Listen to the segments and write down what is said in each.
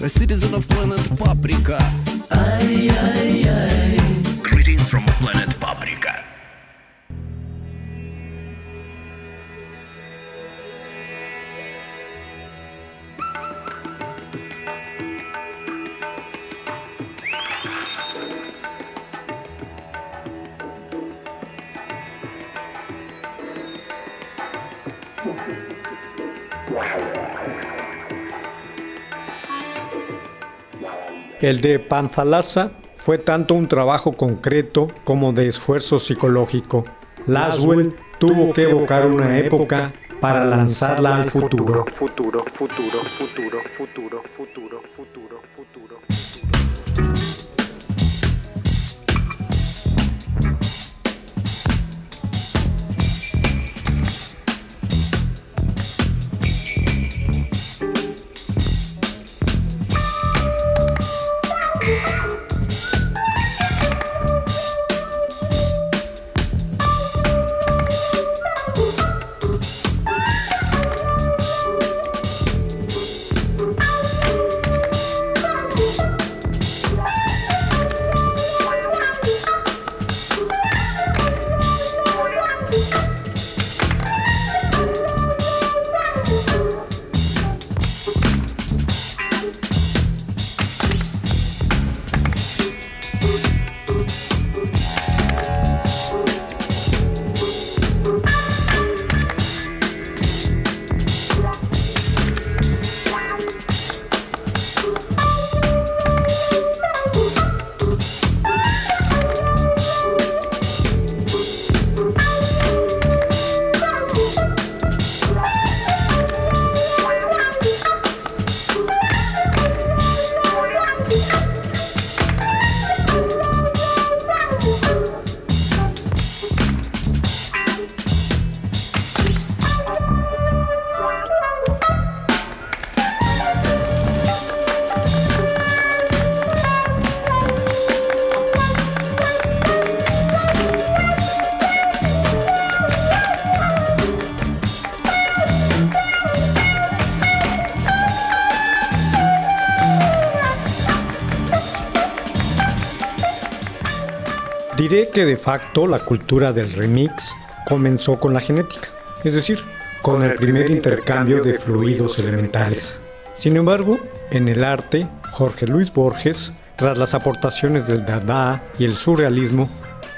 A citizen of planet Paprika. ay, ay, ay. Greetings from planet Paprika. El de Panzalaza fue tanto un trabajo concreto como de esfuerzo psicológico. Laswell tuvo que evocar una época para lanzarla al futuro. Que de facto la cultura del remix comenzó con la genética, es decir, con el primer intercambio de fluidos elementales. Sin embargo, en el arte, Jorge Luis Borges, tras las aportaciones del Dada y el surrealismo,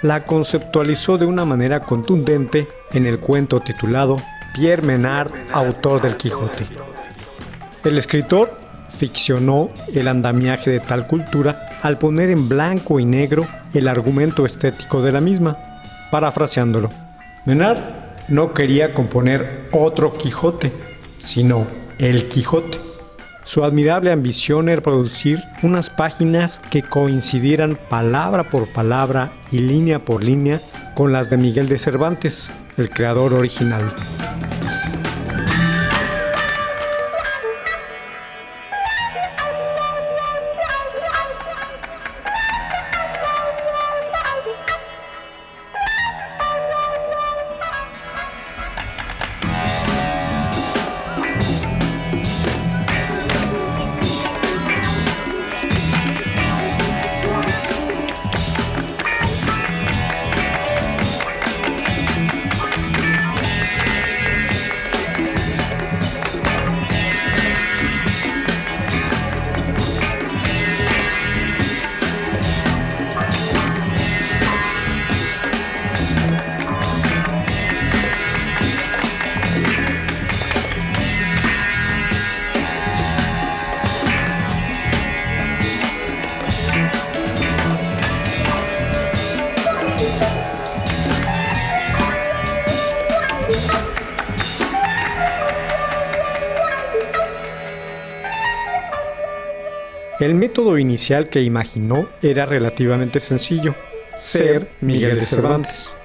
la conceptualizó de una manera contundente en el cuento titulado Pierre Menard, autor del Quijote. El escritor ficcionó el andamiaje de tal cultura al poner en blanco y negro el argumento estético de la misma, parafraseándolo. Menard no quería componer otro Quijote, sino el Quijote. Su admirable ambición era producir unas páginas que coincidieran palabra por palabra y línea por línea con las de Miguel de Cervantes, el creador original. El método inicial que imaginó era relativamente sencillo, ser Miguel de Cervantes.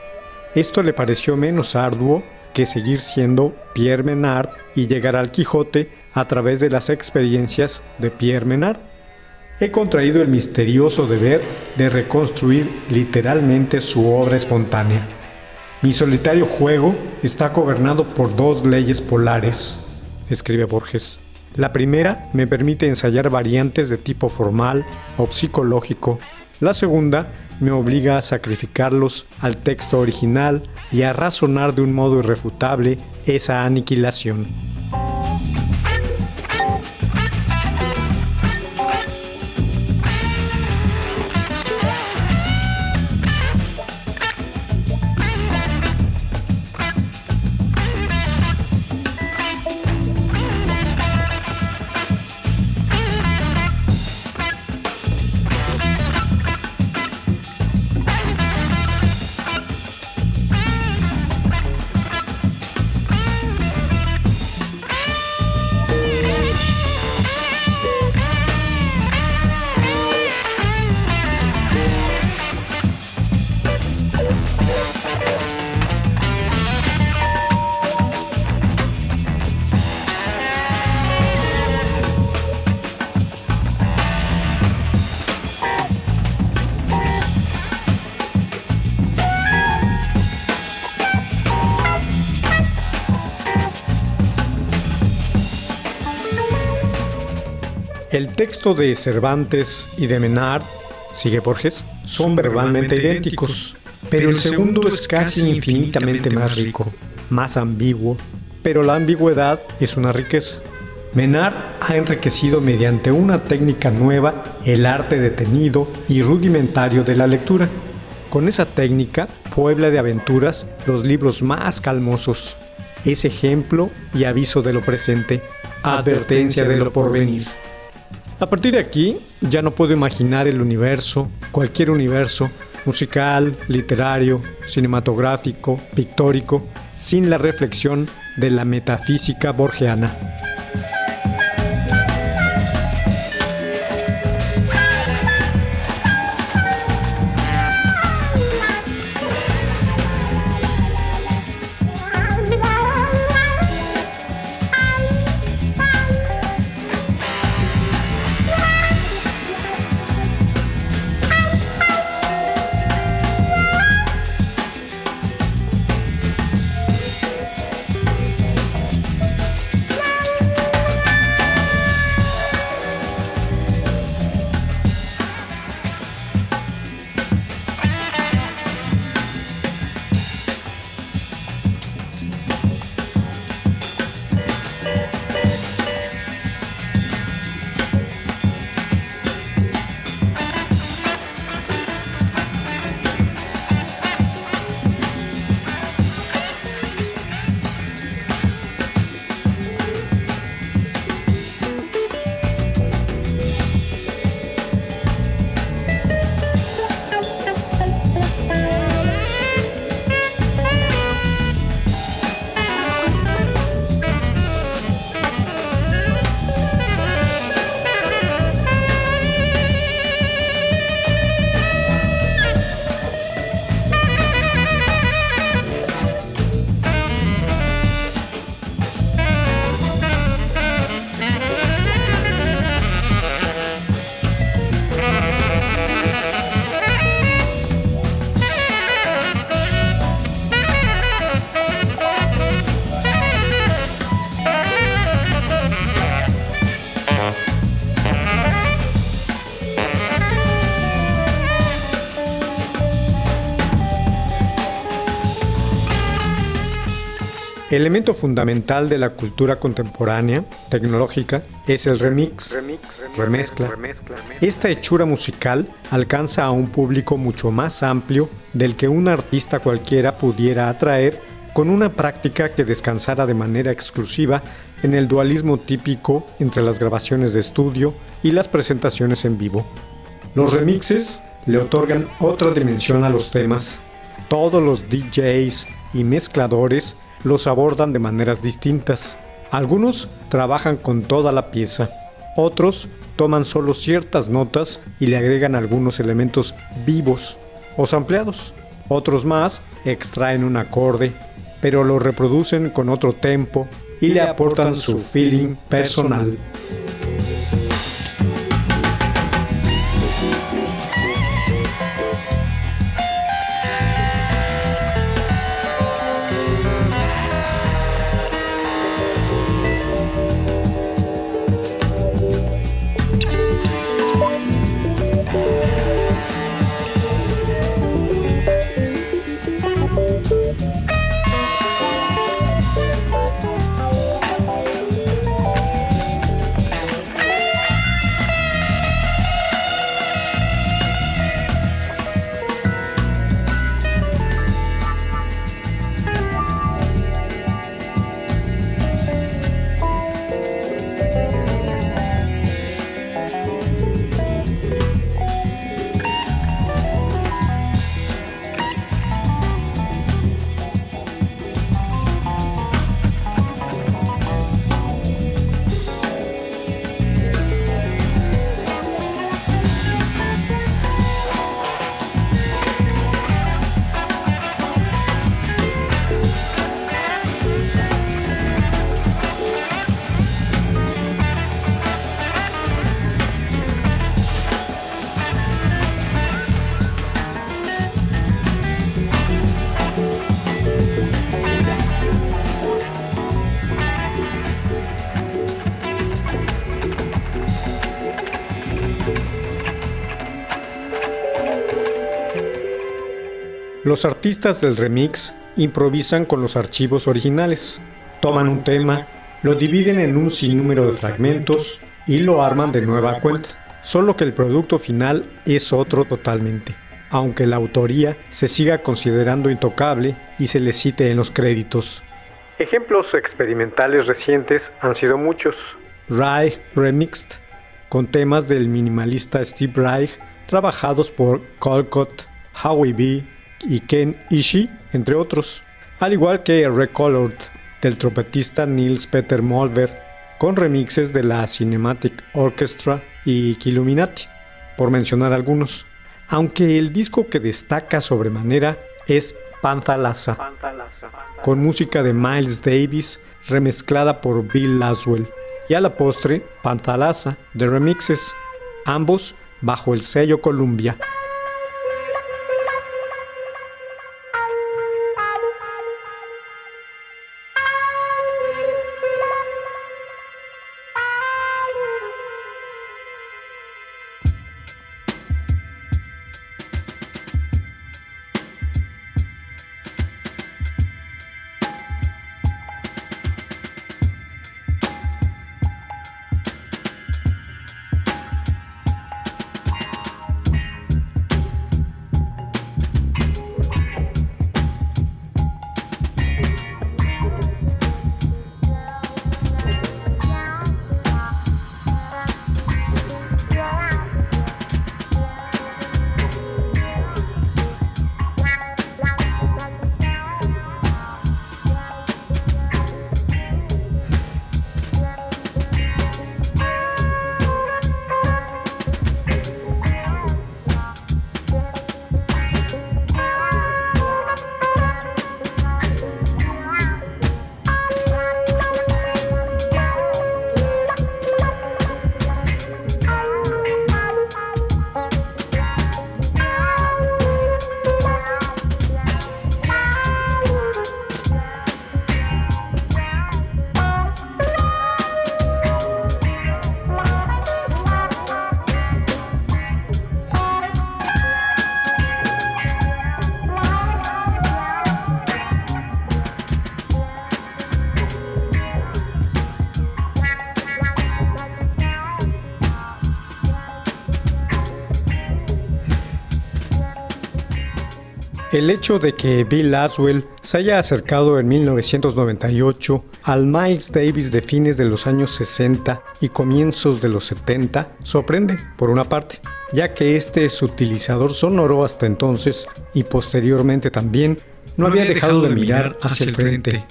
Esto le pareció menos arduo que seguir siendo Pierre Menard y llegar al Quijote a través de las experiencias de Pierre Menard. He contraído el misterioso deber de reconstruir literalmente su obra espontánea. Mi solitario juego está gobernado por dos leyes polares, escribe Borges. La primera me permite ensayar variantes de tipo formal o psicológico. La segunda me obliga a sacrificarlos al texto original y a razonar de un modo irrefutable esa aniquilación. El texto de Cervantes y de Menard, sigue Borges, son verbalmente idénticos, pero el segundo es casi infinitamente más rico, más ambiguo, pero la ambigüedad es una riqueza. Menard ha enriquecido mediante una técnica nueva el arte detenido y rudimentario de la lectura. Con esa técnica puebla de aventuras los libros más calmosos. Es ejemplo y aviso de lo presente, advertencia de lo porvenir. A partir de aquí, ya no puedo imaginar el universo, cualquier universo, musical, literario, cinematográfico, pictórico, sin la reflexión de la metafísica borgiana. Elemento fundamental de la cultura contemporánea, tecnológica, es el remix, remezcla. Esta hechura musical alcanza a un público mucho más amplio del que un artista cualquiera pudiera atraer con una práctica que descansara de manera exclusiva en el dualismo típico entre las grabaciones de estudio y las presentaciones en vivo. Los remixes le otorgan otra dimensión a los temas. Todos los DJs y mezcladores los abordan de maneras distintas. Algunos trabajan con toda la pieza, otros toman solo ciertas notas y le agregan algunos elementos vivos o sampleados. Otros más extraen un acorde, pero lo reproducen con otro tempo y le aportan su feeling personal. Los artistas del remix improvisan con los archivos originales. Toman un tema, lo dividen en un sinnúmero de fragmentos y lo arman de nueva cuenta. Solo que el producto final es otro totalmente, aunque la autoría se siga considerando intocable y se le cite en los créditos. Ejemplos experimentales recientes han sido muchos. Reich Remixed, con temas del minimalista Steve Reich, trabajados por Colcott, Howie B, y Ken Ishii, entre otros, al igual que Recolored del trompetista Nils Peter Molver, con remixes de la Cinematic Orchestra y Killuminati, por mencionar algunos. Aunque el disco que destaca sobremanera es Panthalassa, con música de Miles Davis remezclada por Bill Laswell, y a la postre Panthalassa de remixes, ambos bajo el sello Columbia. El hecho de que Bill Laswell se haya acercado en 1998 al Miles Davis de fines de los años 60 y comienzos de los 70 sorprende, por una parte, ya que este sutilizador sonoro hasta entonces y posteriormente también no, había dejado de mirar hacia el frente.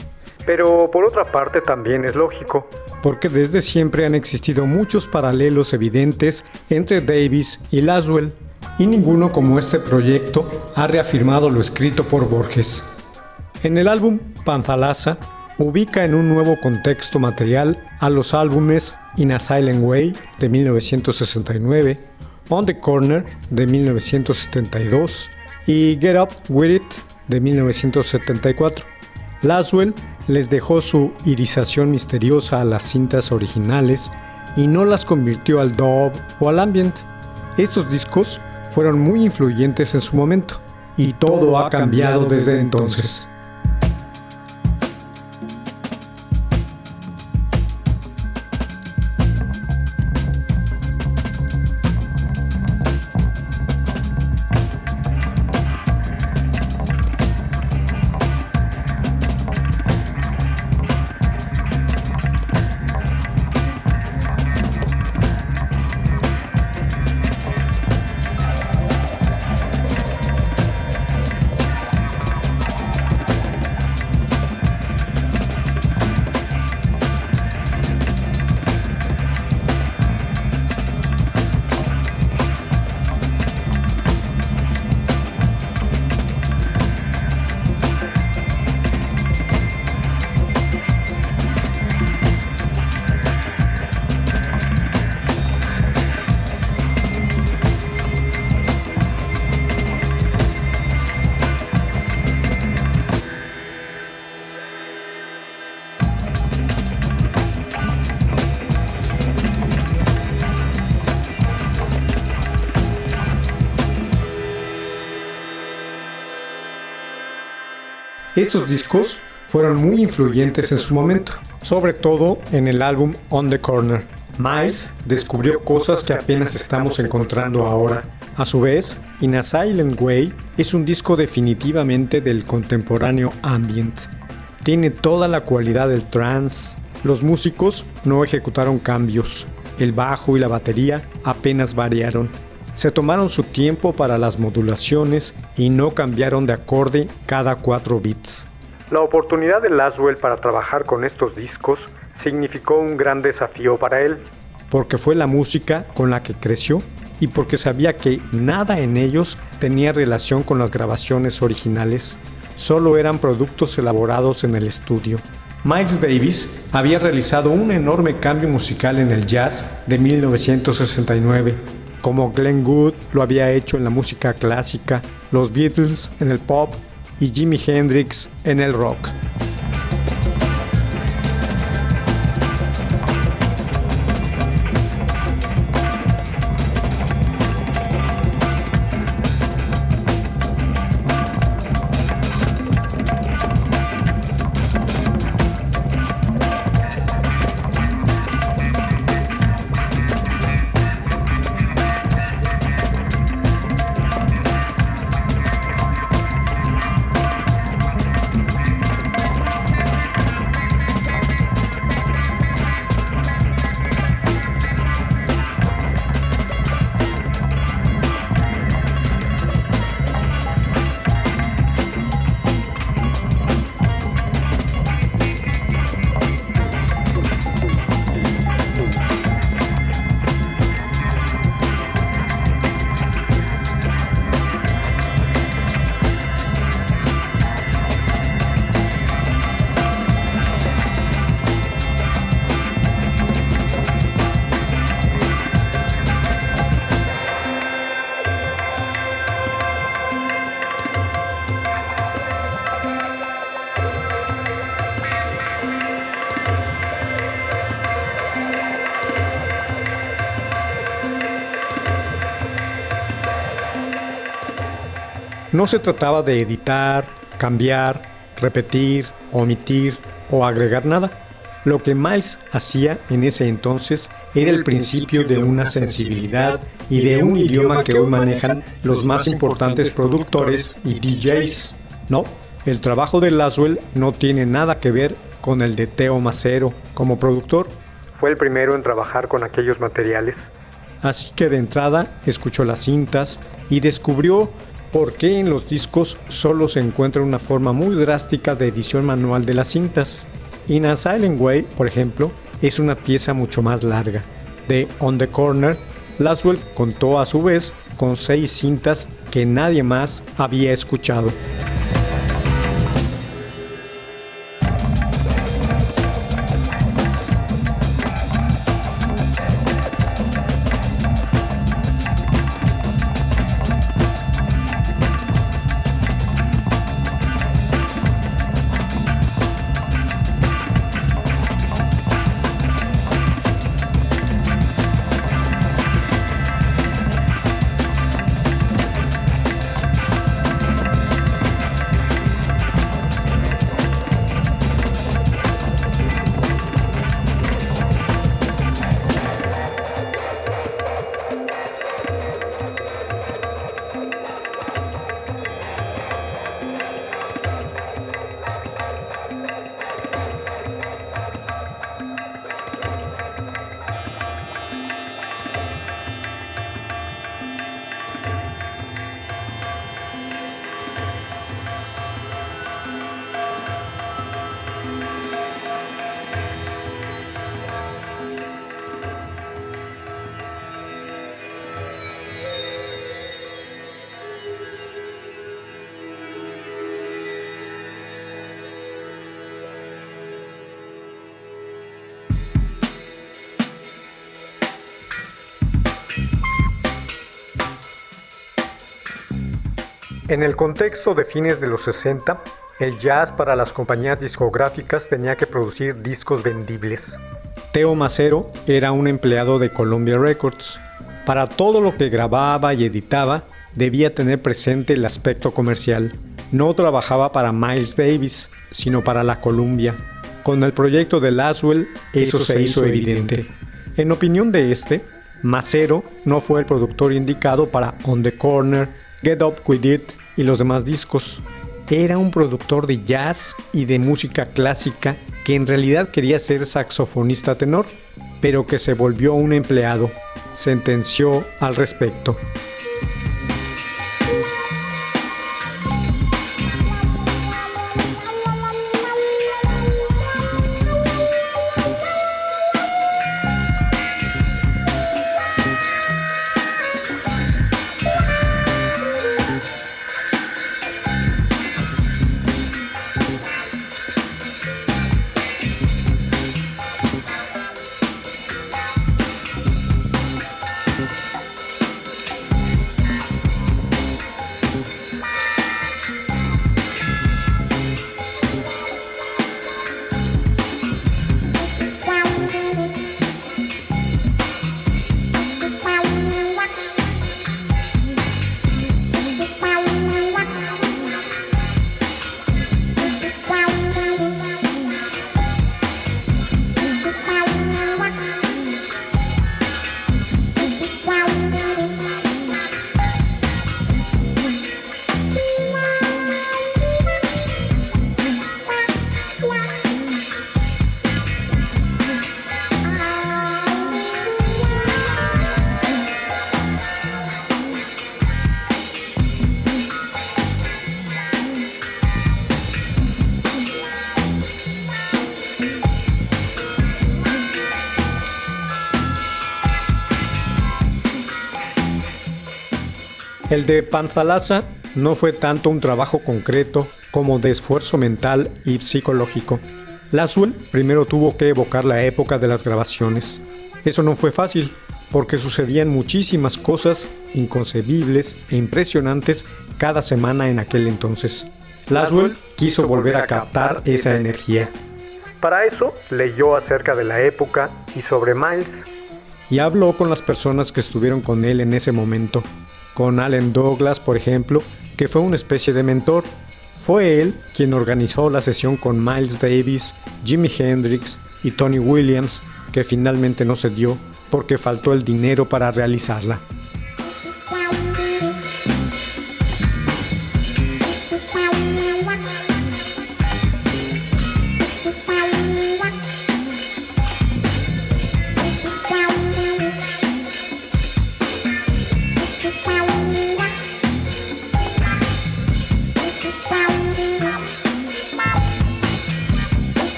Pero por otra parte también es lógico, porque desde siempre han existido muchos paralelos evidentes entre Davis y Laswell, y ninguno como este proyecto ha reafirmado lo escrito por Borges. En el álbum Panzalaza ubica en un nuevo contexto material a los álbumes In a Silent Way de 1969, On the Corner de 1972 y Get Up With It de 1974. Laswell les dejó su irisación misteriosa a las cintas originales y no las convirtió al dub o al ambient. Estos discos fueron muy influyentes en su momento y todo ha cambiado desde entonces. Estos discos fueron muy influyentes en su momento, sobre todo en el álbum On the Corner. Miles descubrió cosas que apenas estamos encontrando ahora. A su vez, In a Silent Way es un disco definitivamente del contemporáneo ambient. Tiene toda la cualidad del trance. Los músicos no ejecutaron cambios. El bajo y la batería apenas variaron. Se tomaron su tiempo para las modulaciones y no cambiaron de acorde cada 4 bits. La oportunidad de Laswell para trabajar con estos discos significó un gran desafío para él, porque fue la música con la que creció y porque sabía que nada en ellos tenía relación con las grabaciones originales, solo eran productos elaborados en el estudio. Miles Davis había realizado un enorme cambio musical en el jazz de 1969 como Glenn Good lo había hecho en la música clásica, los Beatles en el pop y Jimi Hendrix en el rock. No se trataba de editar, cambiar, repetir, omitir o agregar nada. Lo que Miles hacía en ese entonces era el principio de una sensibilidad y de un idioma que hoy manejan los más importantes productores y DJs. No, el trabajo de Laswell no tiene nada que ver con el de Teo Macero como productor. Fue el primero en trabajar con aquellos materiales. Así que de entrada escuchó las cintas y descubrió por qué en los discos solo se encuentra una forma muy drástica de edición manual de las cintas. In a Silent Way, por ejemplo, es una pieza mucho más larga. De On the Corner, Laswell contó a su vez con seis cintas que nadie más había escuchado. En el contexto de fines de los 60, el jazz para las compañías discográficas tenía que producir discos vendibles. Teo Macero era un empleado de Columbia Records. Para todo lo que grababa y editaba, debía tener presente el aspecto comercial. No trabajaba para Miles Davis, sino para la Columbia. Con el proyecto de Laswell, eso, se, hizo evidente. En opinión de este, Macero no fue el productor indicado para On the Corner, Get Up With It y los demás discos. Era un productor de jazz y de música clásica que en realidad quería ser saxofonista tenor, pero que se volvió un empleado, sentenció al respecto. El de Panzalaza no fue tanto un trabajo concreto como de esfuerzo mental y psicológico. Laswell primero tuvo que evocar la época de las grabaciones. Eso no fue fácil, porque sucedían muchísimas cosas inconcebibles e impresionantes cada semana en aquel entonces. Laswell quiso volver a captar esa energía. Para eso leyó acerca de la época y sobre Miles. Y habló con las personas que estuvieron con él en ese momento con Allen Douglas, por ejemplo, que fue una especie de mentor. Fue él quien organizó la sesión con Miles Davis, Jimi Hendrix y Tony Williams, que finalmente no se dio porque faltó el dinero para realizarla.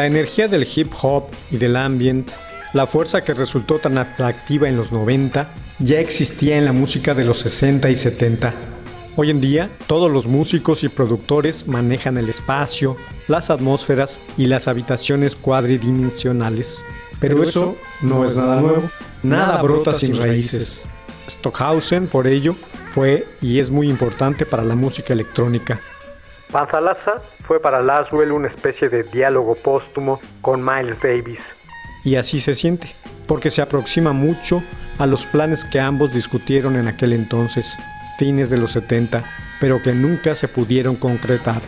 La energía del hip hop y del ambient, la fuerza que resultó tan atractiva en los 90, ya existía en la música de los 60 y 70. Hoy en día, todos los músicos y productores manejan el espacio, las atmósferas y las habitaciones cuadridimensionales. Pero eso no es nada nuevo. Nada brota sin raíces. Stockhausen, por ello, fue y es muy importante para la música electrónica. Panzalasa fue para Laswell una especie de diálogo póstumo con Miles Davis. Y así se siente, porque se aproxima mucho a los planes que ambos discutieron en aquel entonces, fines de los 70, pero que nunca se pudieron concretar.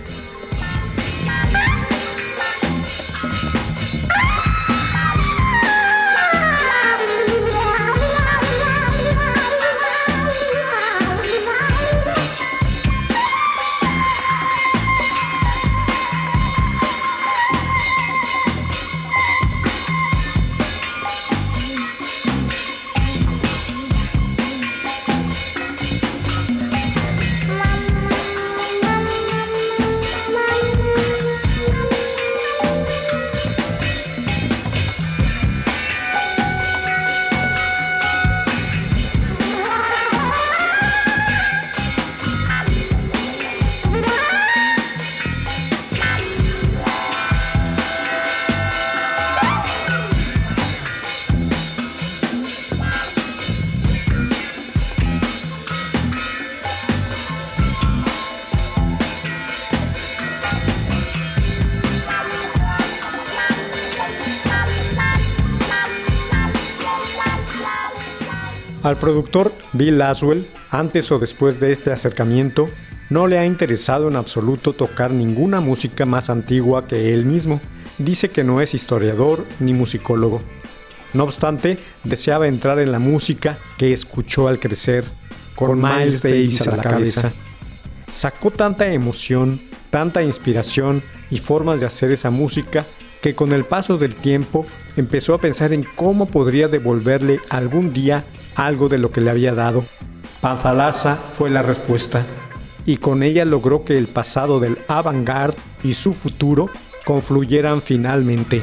Al productor Bill Laswell, antes o después de este acercamiento, no le ha interesado en absoluto tocar ninguna música más antigua que él mismo. Dice que no es historiador ni musicólogo. No obstante, deseaba entrar en la música que escuchó al crecer, con Miles Davis a la cabeza. Sacó tanta emoción, tanta inspiración y formas de hacer esa música que con el paso del tiempo empezó a pensar en cómo podría devolverle algún día algo de lo que le había dado. Panzalasa fue la respuesta, y con ella logró que el pasado del avant-garde y su futuro confluyeran finalmente.